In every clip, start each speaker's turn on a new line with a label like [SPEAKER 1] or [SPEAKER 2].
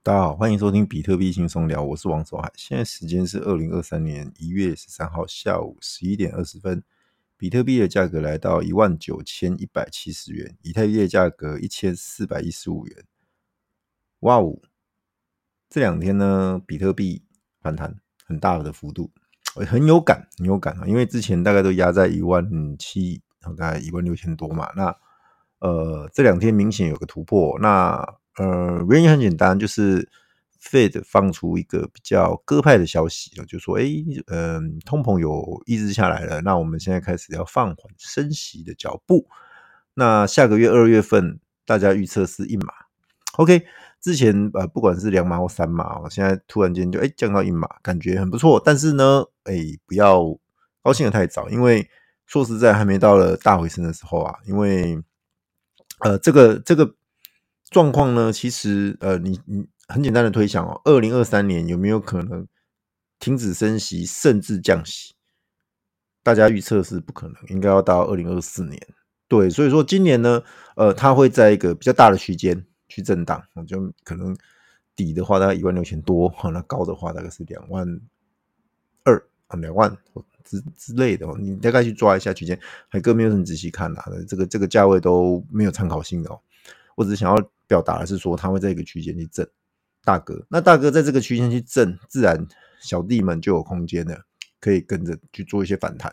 [SPEAKER 1] 大家好，欢迎收听比特币轻松聊，我是王守海。现在时间是二零二三年一月十三号下午十一点二十分，比特币的价格来到一万九千一百七十元，以太币的价格一千四百一十五元。哇哦，这两天呢，比特币反弹很大的幅度，很有感，很有感啊！因为之前大概都压在一万七，大概一万六千多嘛。那呃，这两天明显有个突破，那。呃，原因很简单，就是 Fed 放出一个比较鸽派的消息，就说，哎，嗯、通膨有抑制下来了，那我们现在开始要放缓升息的脚步。那下个月二月份，大家预测是一码，OK？之前呃，不管是两码或三码，现在突然间就哎降到一码，感觉很不错。但是呢，哎，不要高兴的太早，因为说实在，还没到了大回升的时候啊，因为呃，这个这个。状况呢？其实，呃，你你很简单的推想哦，二零二三年有没有可能停止升息，甚至降息？大家预测是不可能，应该要到二零二四年。对，所以说今年呢，呃，它会在一个比较大的区间去震荡，就可能底的话大概一万六千多，那高的话大概是两万二啊，两万之之类的，你大概去抓一下区间。海哥没有很仔细看啊，这个这个价位都没有参考性的哦，我只是想要。表达的是说，它会在一个区间去震，大哥，那大哥在这个区间去震，自然小弟们就有空间了，可以跟着去做一些反弹。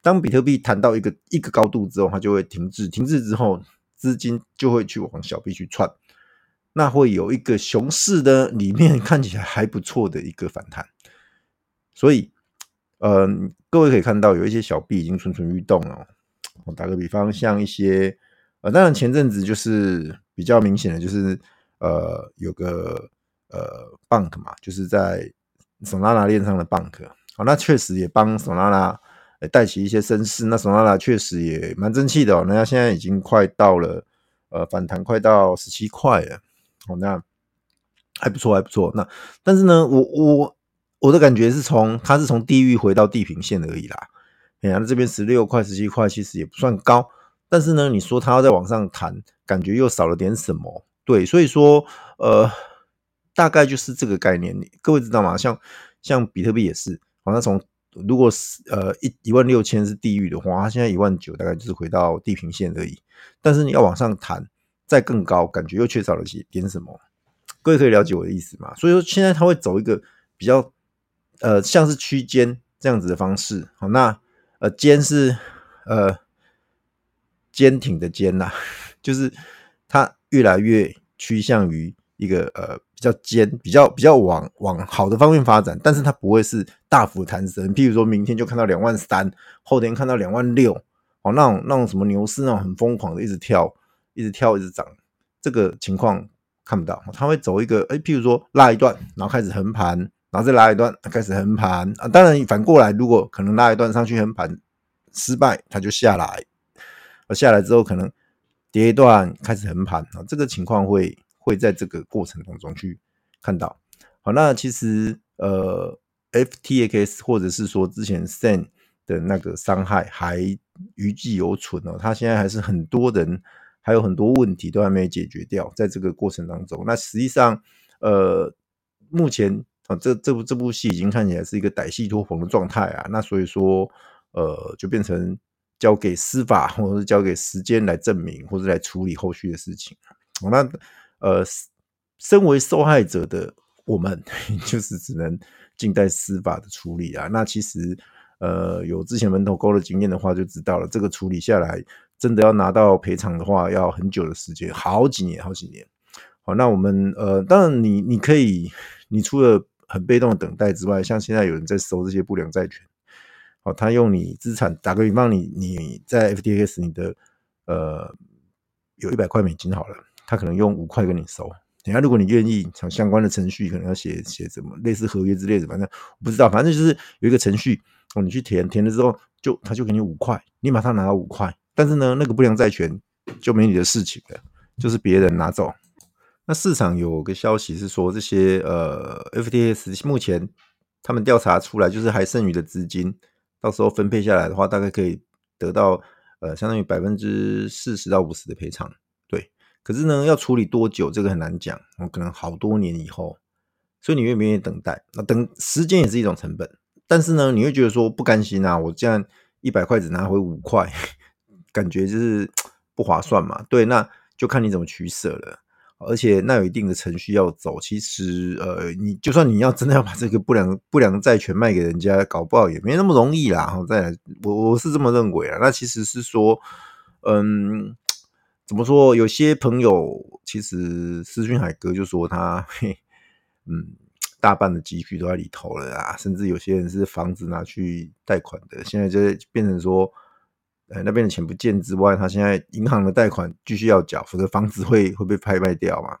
[SPEAKER 1] 当比特币弹到一个一个高度之后，它就会停滞，停滞之后，资金就会去往小币去窜，那会有一个熊市的里面看起来还不错的一个反弹。所以，呃，各位可以看到有一些小币已经蠢蠢欲动了。我打个比方，像一些。呃，当然前阵子就是比较明显的，就是呃有个呃 bank 嘛，就是在 Solana 链上的 bank，好，那确实也帮 Solana 带起一些声势。那 Solana 确实也蛮争气的哦，那现在已经快到了呃反弹快到十七块了，哦，那还不错还不错。那但是呢，我我我的感觉是从它是从地狱回到地平线而已啦。哎呀，那这边十六块十七块其实也不算高。但是呢，你说它要再往上弹，感觉又少了点什么？对，所以说，呃，大概就是这个概念。各位知道吗？像像比特币也是，好像从如果是呃一一万六千是地狱的话，它现在一万九，大概就是回到地平线而已。但是你要往上弹，再更高，感觉又缺少了些点什么？各位可以了解我的意思吗？所以说，现在它会走一个比较呃像是区间这样子的方式。好，那呃间是呃。坚挺的坚呐，就是它越来越趋向于一个呃比较坚、比较比较往往好的方面发展，但是它不会是大幅弹升。譬如说明天就看到两万三，后天看到两万六，哦，那种那种什么牛市那种很疯狂的一直跳、一直跳、一直涨，这个情况看不到。它会走一个哎，譬如说拉一段，然后开始横盘，然后再拉一段，开始横盘啊。当然反过来，如果可能拉一段上去横盘失败，它就下来。而下来之后，可能跌一段，开始横盘啊，这个情况会会在这个过程当中去看到。好，那其实呃，FTX 或者是说之前 SEN 的那个伤害还余悸犹存哦，它现在还是很多人还有很多问题都还没解决掉，在这个过程当中，那实际上呃，目前啊，这这部这部戏已经看起来是一个歹戏拖棚的状态啊，那所以说呃，就变成。交给司法，或者是交给时间来证明，或者来处理后续的事情。那呃，身为受害者的我们，就是只能静待司法的处理啊。那其实呃，有之前门头沟的经验的话，就知道了，这个处理下来，真的要拿到赔偿的话，要很久的时间，好几年，好几年。好，那我们呃，当然你你可以，你除了很被动的等待之外，像现在有人在收这些不良债权。他用你资产打个比方，你你在 FTX 你的呃有一百块美金好了，他可能用五块跟你收。等下如果你愿意，相关的程序可能要写写什么类似合约之类的，反正我不知道，反正就是有一个程序哦，你去填填了之后，就他就给你五块，你马上拿到五块，但是呢，那个不良债权就没你的事情了，就是别人拿走。那市场有个消息是说，这些呃 FTX 目前他们调查出来，就是还剩余的资金。到时候分配下来的话，大概可以得到呃，相当于百分之四十到五十的赔偿。对，可是呢，要处理多久这个很难讲，我可能好多年以后，所以你愿不愿意等待？那等时间也是一种成本，但是呢，你会觉得说不甘心啊，我这样一百块只拿回五块，感觉就是不划算嘛。对，那就看你怎么取舍了。而且那有一定的程序要走，其实呃，你就算你要真的要把这个不良不良债权卖给人家，搞不好也没那么容易啦。哈，再来，我我是这么认为啊。那其实是说，嗯，怎么说？有些朋友其实思俊海哥就说他，嘿，嗯，大半的积蓄都在里头了啊，甚至有些人是房子拿去贷款的，现在就变成说。呃，那边的钱不见之外，他现在银行的贷款继续要缴，否则房子会会被拍卖掉嘛？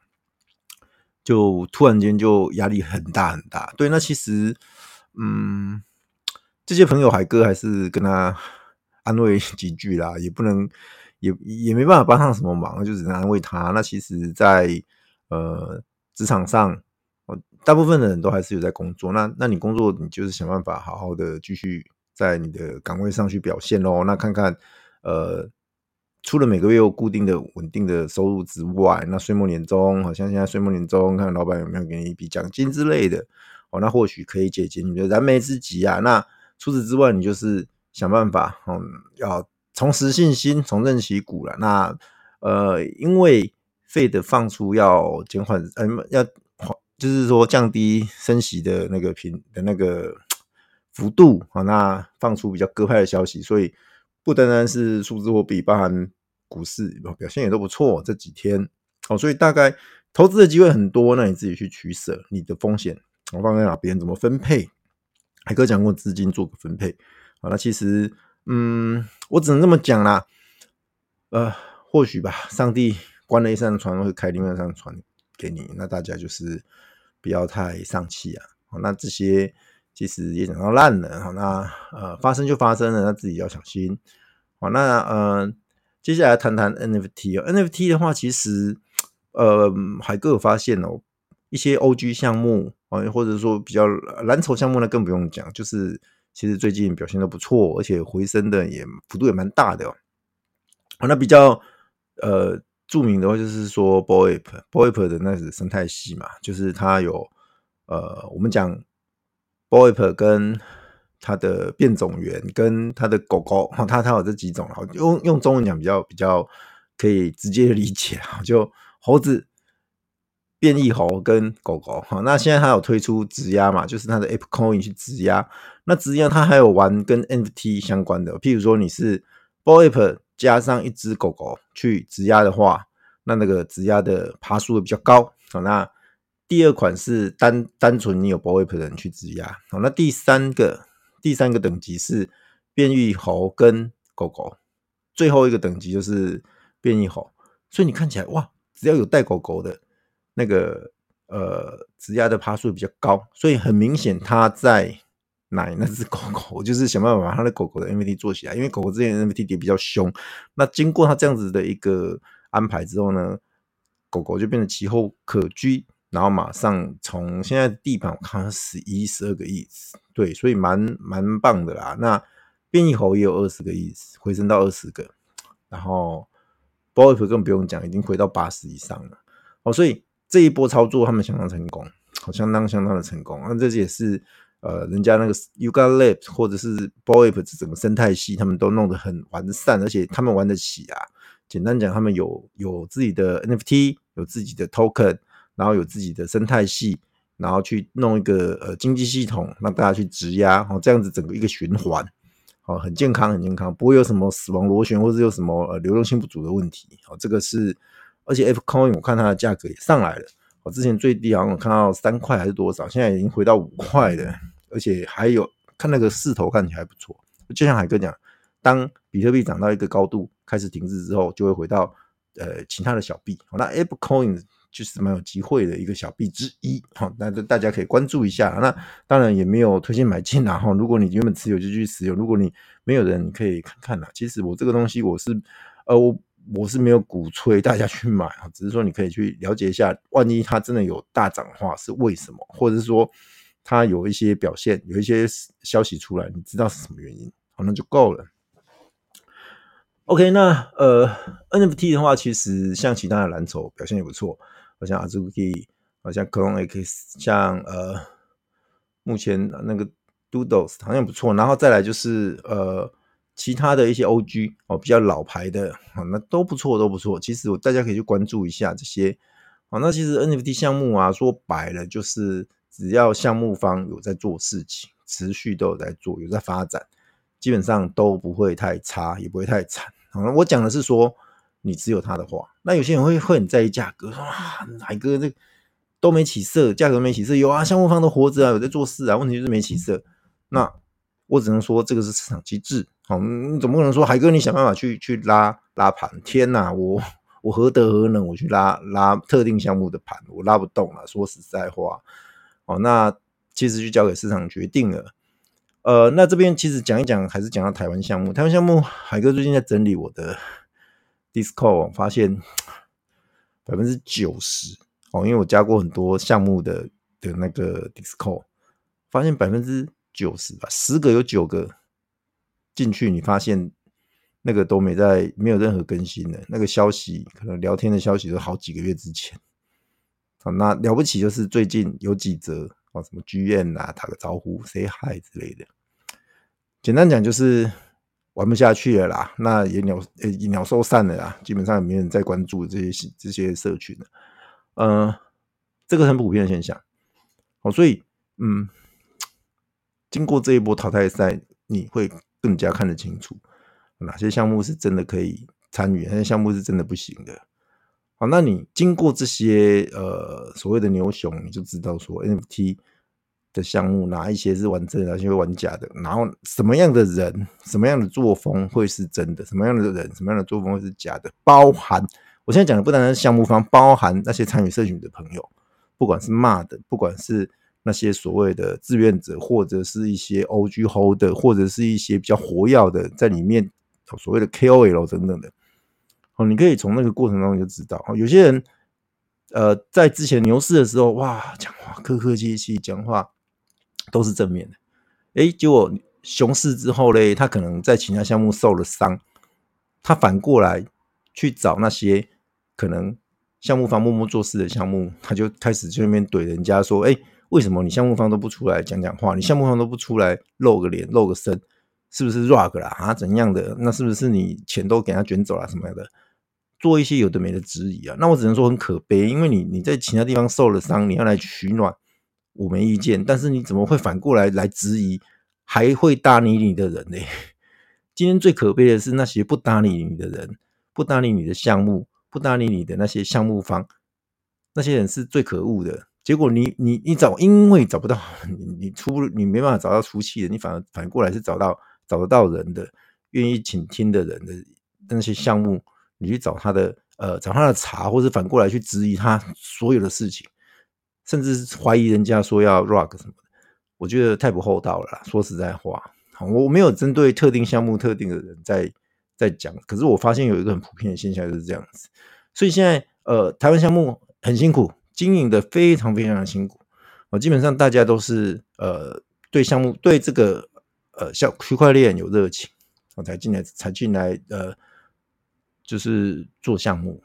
[SPEAKER 1] 就突然间就压力很大很大。对，那其实，嗯，这些朋友海哥还是跟他安慰几句啦，也不能，也也没办法帮上什么忙，就只能安慰他。那其实在，在呃职场上，大部分的人都还是有在工作。那那你工作，你就是想办法好好的继续。在你的岗位上去表现喽，那看看，呃，除了每个月有固定的稳定的收入之外，那岁末年终，好像现在岁末年终，看老板有没有给你一笔奖金之类的，哦，那或许可以解决你的燃眉之急啊。那除此之外，你就是想办法，嗯，要重拾信心，重振旗鼓了。那呃，因为费的放出要减缓，嗯，要就是说降低升息的那个频的那个。幅度啊，那放出比较鸽派的消息，所以不单单是数字货币，包含股市表现也都不错。这几天哦，所以大概投资的机会很多，那你自己去取舍你的风险，我放在哪边，怎么分配？海哥讲过资金做个分配好，那其实嗯，我只能这么讲啦。呃，或许吧，上帝关了一扇窗，会开另外一扇窗给你。那大家就是不要太丧气啊。那这些。其实也讲到烂了，好，那呃发生就发生了，那自己要小心。好，那呃接下来谈谈 NFT，NFT 的话，其实呃海哥有发现哦，一些 OG 项目啊，或者说比较蓝筹项目呢，更不用讲，就是其实最近表现都不错，而且回升的也幅度也蛮大的哦。好，那比较呃著名的话就是说 Bored Ape Bored Ape 的那个生态系嘛，就是它有呃我们讲。Boype 跟它的变种源，跟它的狗狗，哈，它它有这几种，用用中文讲比较比较可以直接理解，就猴子、变异猴跟狗狗，哈，那现在它有推出质押嘛，就是它的 Ape Coin 去质押，那质押它还有玩跟 NFT 相关的，譬如说你是 boype 加上一只狗狗去质押的话，那那个质押的爬数会比较高，好，那。第二款是单单纯你有 BOEP 的人去质押，好，那第三个第三个等级是变异猴跟狗狗，最后一个等级就是变异猴，所以你看起来哇，只要有带狗狗的那个呃质押的趴数比较高，所以很明显他在奶那只狗狗，就是想办法把他的狗狗的 NFT 做起来，因为狗狗之前 NFT 跌比较凶，那经过他这样子的一个安排之后呢，狗狗就变得其后可居。然后马上从现在地板我看十一十二个亿，对，所以蛮蛮棒的啦。那变异猴也有二十个亿，回升到二十个，然后 Bored Ape 更不用讲，已经回到八十以上了。哦，所以这一波操作他们相当成功，好，相当相当的成功。那这也是呃，人家那个 Yuga Labs 或者是 Bored Ape 这整个生态系，他们都弄得很完善，而且他们玩得起啊。简单讲，他们有有自己的 NFT，有自己的 Token。然后有自己的生态系，然后去弄一个呃经济系统，让大家去质押，哦，这样子整个一个循环，哦，很健康，很健康，不会有什么死亡螺旋或者有什么呃流动性不足的问题，哦，这个是，而且 F Coin 我看它的价格也上来了，我之前最低好像我看到三块还是多少，现在已经回到五块了，而且还有看那个势头看起来还不错，就像海哥讲，当比特币涨到一个高度开始停滞之后，就会回到呃其他的小币，那 F Coin。就是蛮有机会的一个小币之一，好，那大家可以关注一下。那当然也没有推荐买进啦，哈。如果你原本持有就去持有，如果你没有人，你可以看看啦。其实我这个东西我是，呃，我我是没有鼓吹大家去买啊，只是说你可以去了解一下，万一它真的有大涨的话是为什么，或者是说它有一些表现，有一些消息出来，你知道是什么原因，好，那就够了。OK，那呃 NFT 的话，其实像其他的蓝筹表现也不错，好像 Azuki，好像 Clone X，像呃目前那个 Doodles 好像不错，然后再来就是呃其他的一些 OG 哦，比较老牌的啊，那都不错，都不错。其实我大家可以去关注一下这些。好，那其实 NFT 项目啊，说白了就是只要项目方有在做事情，持续都有在做，有在发展，基本上都不会太差，也不会太惨。好，我讲的是说，你只有它的话，那有些人会会很在意价格，说啊，海哥这都没起色，价格没起色，有啊，项目方都活着啊，有在做事啊，问题就是没起色。那我只能说，这个是市场机制。好，你总不能说海哥你想办法去去拉拉盘？天哪，我我何德何能，我去拉拉特定项目的盘，我拉不动了。说实在话，哦，那其实就交给市场决定了。呃，那这边其实讲一讲，还是讲到台湾项目。台湾项目，海哥最近在整理我的 Discord，发现 百分之九十哦，因为我加过很多项目的的那个 Discord，发现百分之九十吧，十个有九个进去，你发现那个都没在，没有任何更新的，那个消息可能聊天的消息都好几个月之前。好，那了不起就是最近有几则哦，什么剧院啊，打个招呼，say hi 之类的。简单讲就是玩不下去了啦，那也鸟呃鸟兽散了啦，基本上也没人再关注这些这些社群了，呃，这个很普遍的现象。好，所以嗯，经过这一波淘汰赛，你会更加看得清楚哪些项目是真的可以参与，哪些项目是真的不行的。好，那你经过这些呃所谓的牛熊，你就知道说 NFT。的项目哪一些是玩真的，哪些会玩假的？然后什么样的人，什么样的作风会是真的？什么样的人，什么样的作风会是假的？包含我现在讲的不单单是项目方，包含那些参与社群的朋友，不管是骂的，不管是那些所谓的志愿者，或者是一些 OG holder，或者是一些比较活跃的在里面所谓的 KOL 等等的。哦，你可以从那个过程当中就知道，有些人呃在之前牛市的时候，哇，讲话客客气气，讲话。都是正面的，哎，结果熊市之后嘞，他可能在其他项目受了伤，他反过来去找那些可能项目方默默做事的项目，他就开始去那边怼人家说，哎，为什么你项目方都不出来讲讲话？你项目方都不出来露个脸、露个身，是不是 rug 啦？啊，怎样的？那是不是你钱都给他卷走了什么样的？做一些有的没的质疑啊？那我只能说很可悲，因为你你在其他地方受了伤，你要来取暖。我没意见，但是你怎么会反过来来质疑还会搭理你的人呢？今天最可悲的是那些不搭理你的人，不搭理你的项目，不搭理你的那些项目方，那些人是最可恶的。结果你你你找，因为找不到你你出你没办法找到出气的，你反而反过来是找到找得到人的，愿意倾听的人的那些项目，你去找他的呃找他的茬，或者反过来去质疑他所有的事情。甚至怀疑人家说要 rug 什么的，我觉得太不厚道了。说实在话，我没有针对特定项目、特定的人在在讲，可是我发现有一个很普遍的现象就是这样子。所以现在呃，台湾项目很辛苦，经营的非常非常的辛苦。我基本上大家都是呃对项目对这个呃像区块链有热情，我才进来才进来呃就是做项目，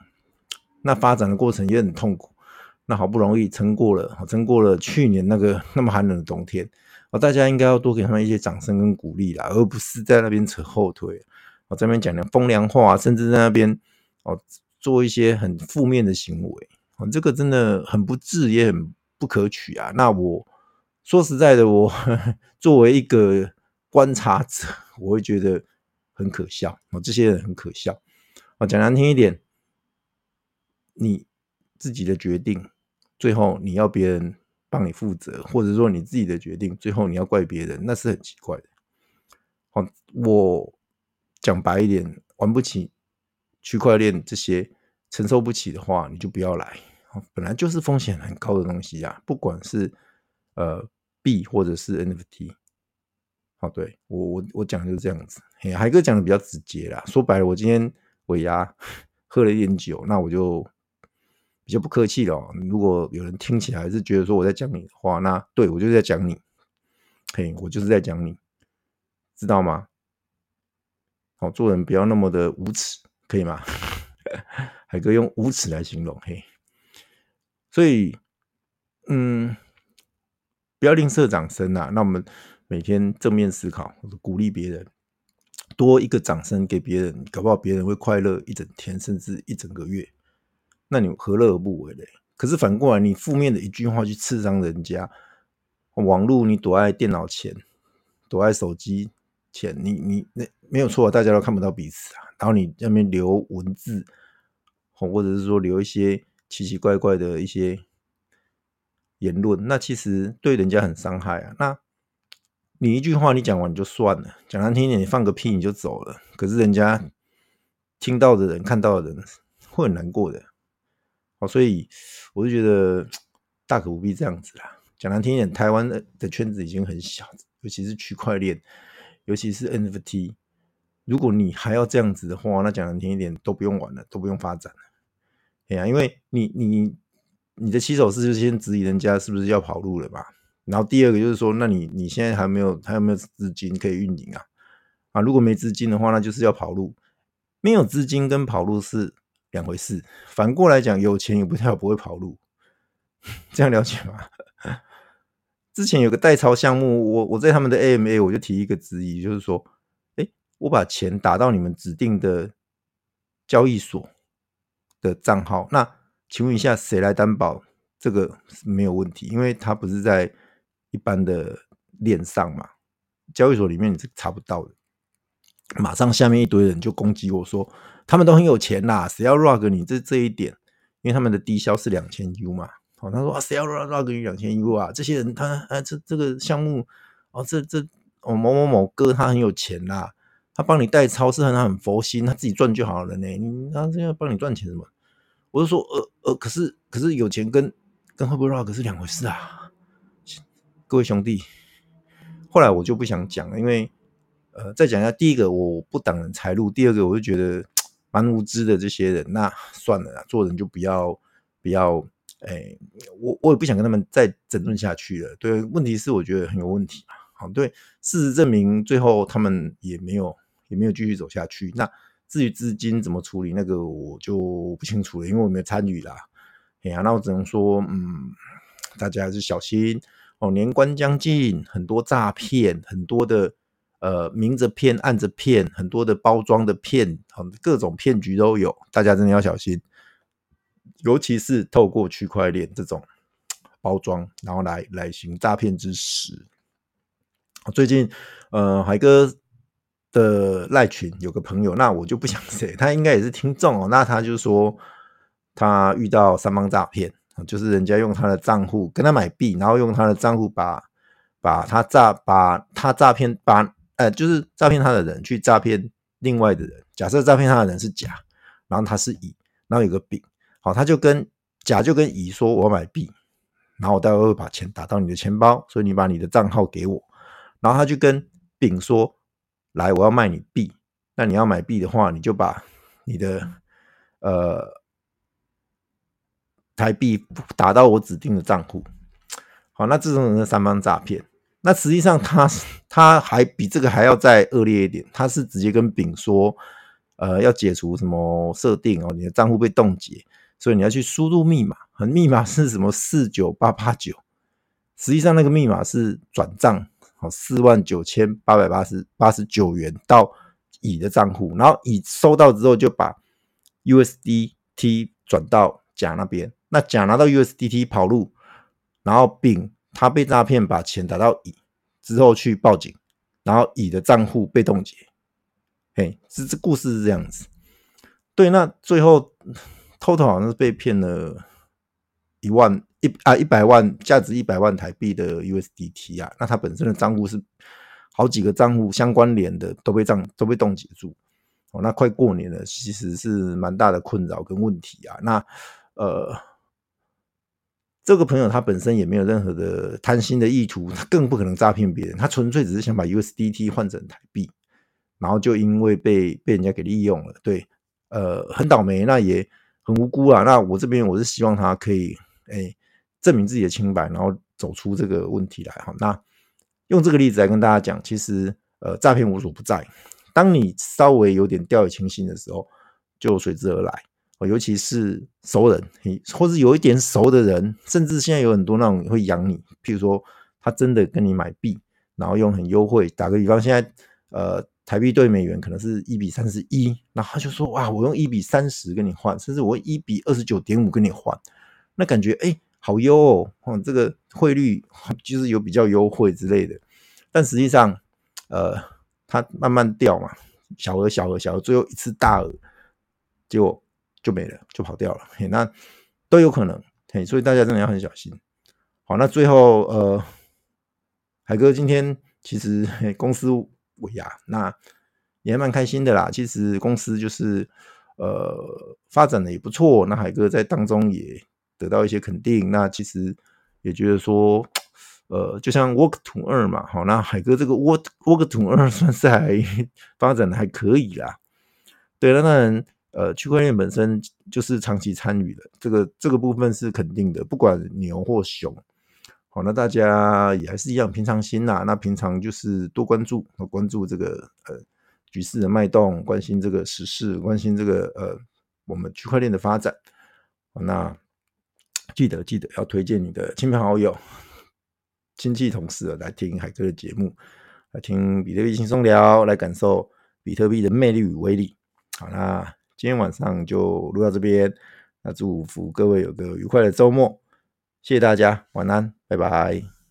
[SPEAKER 1] 那发展的过程也很痛苦。那好不容易撑过了，撑过了去年那个那么寒冷的冬天，哦，大家应该要多给他们一些掌声跟鼓励啦，而不是在那边扯后腿，我这边讲的风凉话，甚至在那边哦做一些很负面的行为，哦，这个真的很不智，也很不可取啊。那我说实在的，我 作为一个观察者，我会觉得很可笑，哦，这些人很可笑，哦，讲难听一点，你自己的决定。最后你要别人帮你负责，或者说你自己的决定，最后你要怪别人，那是很奇怪的。好，我讲白一点，玩不起区块链这些，承受不起的话，你就不要来。本来就是风险很高的东西啊，不管是呃币或者是 NFT。好，对，我我我讲就是这样子。嘿，海哥讲的比较直接啦，说白了，我今天尾牙 喝了一点酒，那我就。比较不客气了，如果有人听起来是觉得说我在讲你的话，那对，我就是在讲你，嘿，我就是在讲你，知道吗？好，做人不要那么的无耻，可以吗？海哥用无耻来形容，嘿，所以，嗯，不要吝啬掌声啊！那我们每天正面思考，鼓励别人，多一个掌声给别人，搞不好别人会快乐一整天，甚至一整个月。那你何乐而不为嘞？可是反过来，你负面的一句话去刺伤人家，网络你躲在电脑前，躲在手机前，你你那没有错，大家都看不到彼此啊。然后你那边留文字，或者是说留一些奇奇怪怪的一些言论，那其实对人家很伤害啊。那你一句话你讲完就算了，讲难听一点，你放个屁你就走了。可是人家听到的人、看到的人会很难过的。所以我就觉得大可不必这样子啦。讲难听一点，台湾的圈子已经很小，尤其是区块链，尤其是 NFT。如果你还要这样子的话，那讲难听一点，都不用玩了，都不用发展了。哎呀，因为你你你的起手式就先质疑人家是不是要跑路了吧？然后第二个就是说，那你你现在还没有还有没有资金可以运营啊？啊，如果没资金的话，那就是要跑路。没有资金跟跑路是两回事，反过来讲，有钱也不太不会跑路，这样了解吗？之前有个代操项目，我我在他们的 AMA 我就提一个质疑，就是说，哎，我把钱打到你们指定的交易所的账号，那请问一下，谁来担保这个没有问题？因为它不是在一般的链上嘛，交易所里面你是查不到的。马上下面一堆人就攻击我说，他们都很有钱啦，谁要 rug 你这这一点？因为他们的低消是两千 U 嘛。哦，他说啊，谁要 rug 你两千 U 啊？这些人他啊，这这个项目哦，这这哦某某某哥他很有钱啦，他帮你代操是他很佛心，他自己赚就好了呢。你他这样帮你赚钱什么？我就说呃呃，可是可是有钱跟跟会不会 rug 是两回事啊，各位兄弟。后来我就不想讲了，因为。呃，再讲一下，第一个我不挡人财路，第二个我就觉得蛮无知的这些人，那算了啦，做人就不要不要，哎、我我也不想跟他们再争论下去了。对，问题是我觉得很有问题嘛，好，对，事实证明最后他们也没有也没有继续走下去。那至于资金怎么处理，那个我就不清楚了，因为我没有参与啦。哎呀，那我只能说，嗯，大家还是小心哦，年关将近，很多诈骗，很多的。呃，明着骗，暗着骗，很多的包装的骗，各种骗局都有，大家真的要小心。尤其是透过区块链这种包装，然后来来行诈骗之实。最近，呃，海哥的赖群有个朋友，那我就不想谁，他应该也是听众哦。那他就说他遇到三方诈骗，就是人家用他的账户跟他买币，然后用他的账户把把他诈把他诈骗把。呃，就是诈骗他的人去诈骗另外的人。假设诈骗他的人是甲，然后他是乙，然后有个丙，好，他就跟甲就跟乙说：“我要买币，然后我待会会把钱打到你的钱包，所以你把你的账号给我。”然后他就跟丙说：“来，我要卖你币，那你要买币的话，你就把你的呃台币打到我指定的账户。”好，那这种人是三方诈骗。那实际上他他还比这个还要再恶劣一点，他是直接跟丙说，呃，要解除什么设定哦，你的账户被冻结，所以你要去输入密码，和密码是什么四九八八九，实际上那个密码是转账，哦四万九千八百八十八十九元到乙的账户，然后乙收到之后就把 USDT 转到甲那边，那甲拿到 USDT 跑路，然后丙。他被诈骗，把钱打到乙之后去报警，然后乙的账户被冻结。嘿，这这故事是这样子。对，那最后 Total 好像是被骗了一万一啊一百万，价值一百万台币的 USDT 啊。那他本身的账户是好几个账户相关联的，都被账都被冻结住。哦，那快过年了，其实是蛮大的困扰跟问题啊。那呃。这个朋友他本身也没有任何的贪心的意图，他更不可能诈骗别人，他纯粹只是想把 USDT 换成台币，然后就因为被被人家给利用了，对，呃，很倒霉，那也很无辜啊。那我这边我是希望他可以，哎，证明自己的清白，然后走出这个问题来哈。那用这个例子来跟大家讲，其实呃，诈骗无所不在，当你稍微有点掉以轻心的时候，就随之而来。哦尤其是熟人，或是有一点熟的人，甚至现在有很多那种会养你，譬如说他真的跟你买币，然后用很优惠。打个比方，现在呃台币兑美元可能是一比三十一，然后他就说哇，我用一比三十跟你换，甚至我一比二十九点五跟你换，那感觉哎好优哦，哦，这个汇率就是有比较优惠之类的。但实际上，呃，它慢慢掉嘛，小额小额小额，最后一次大额，结果。就没了，就跑掉了，那都有可能，嘿，所以大家真的要很小心。好，那最后呃，海哥今天其实公司尾牙，那也蛮开心的啦。其实公司就是呃发展的也不错，那海哥在当中也得到一些肯定。那其实也觉得说，呃，就像 Work to 二嘛，好，那海哥这个 Work Work to 二算是还 发展的还可以啦。对，那当然。呃，区块链本身就是长期参与的，这个这个部分是肯定的，不管牛或熊，好，那大家也还是一样平常心呐。那平常就是多关注，关注这个呃局势的脉动，关心这个时事，关心这个呃我们区块链的发展。那记得记得要推荐你的亲朋好友、亲戚同事来听海哥的节目，来听比特币轻松聊，来感受比特币的魅力与威力。好啦。今天晚上就录到这边，那祝福各位有个愉快的周末，谢谢大家，晚安，拜拜。